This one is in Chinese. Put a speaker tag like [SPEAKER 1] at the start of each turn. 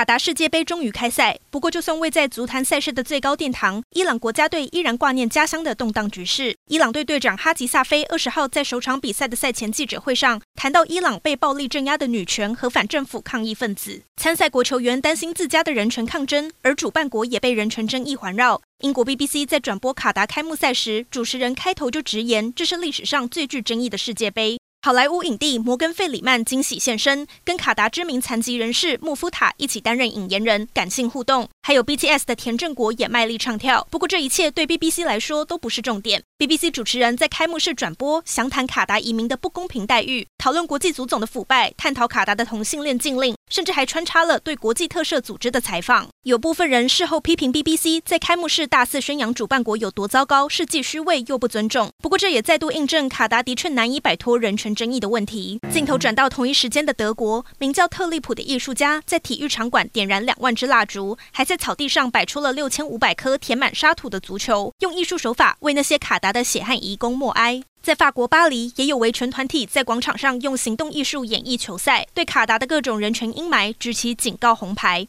[SPEAKER 1] 卡达世界杯终于开赛，不过就算位在足坛赛事的最高殿堂，伊朗国家队依然挂念家乡的动荡局势。伊朗队队长哈吉萨菲二十号在首场比赛的赛前记者会上谈到，伊朗被暴力镇压的女权和反政府抗议分子，参赛国球员担心自家的人权抗争，而主办国也被人权争议环绕。英国 BBC 在转播卡达开幕赛时，主持人开头就直言，这是历史上最具争议的世界杯。好莱坞影帝摩根·费里曼惊喜现身，跟卡达知名残疾人士穆夫塔一起担任引言人，感性互动。还有 BTS 的田正国也卖力唱跳。不过这一切对 BBC 来说都不是重点。BBC 主持人在开幕式转播，详谈卡达移民的不公平待遇，讨论国际足总的腐败，探讨卡达的同性恋禁令，甚至还穿插了对国际特赦组织的采访。有部分人事后批评 BBC 在开幕式大肆宣扬主办国有多糟糕，是既虚伪又不尊重。不过这也再度印证卡达的确难以摆脱人权争议的问题。镜头转到同一时间的德国，名叫特利普的艺术家在体育场馆点燃两万支蜡烛，还在草地上摆出了六千五百颗填满沙土的足球，用艺术手法为那些卡达的血汗移工默哀。在法国巴黎，也有维权团体在广场上用行动艺术演绎球赛，对卡达的各种人权阴霾举起警告红牌。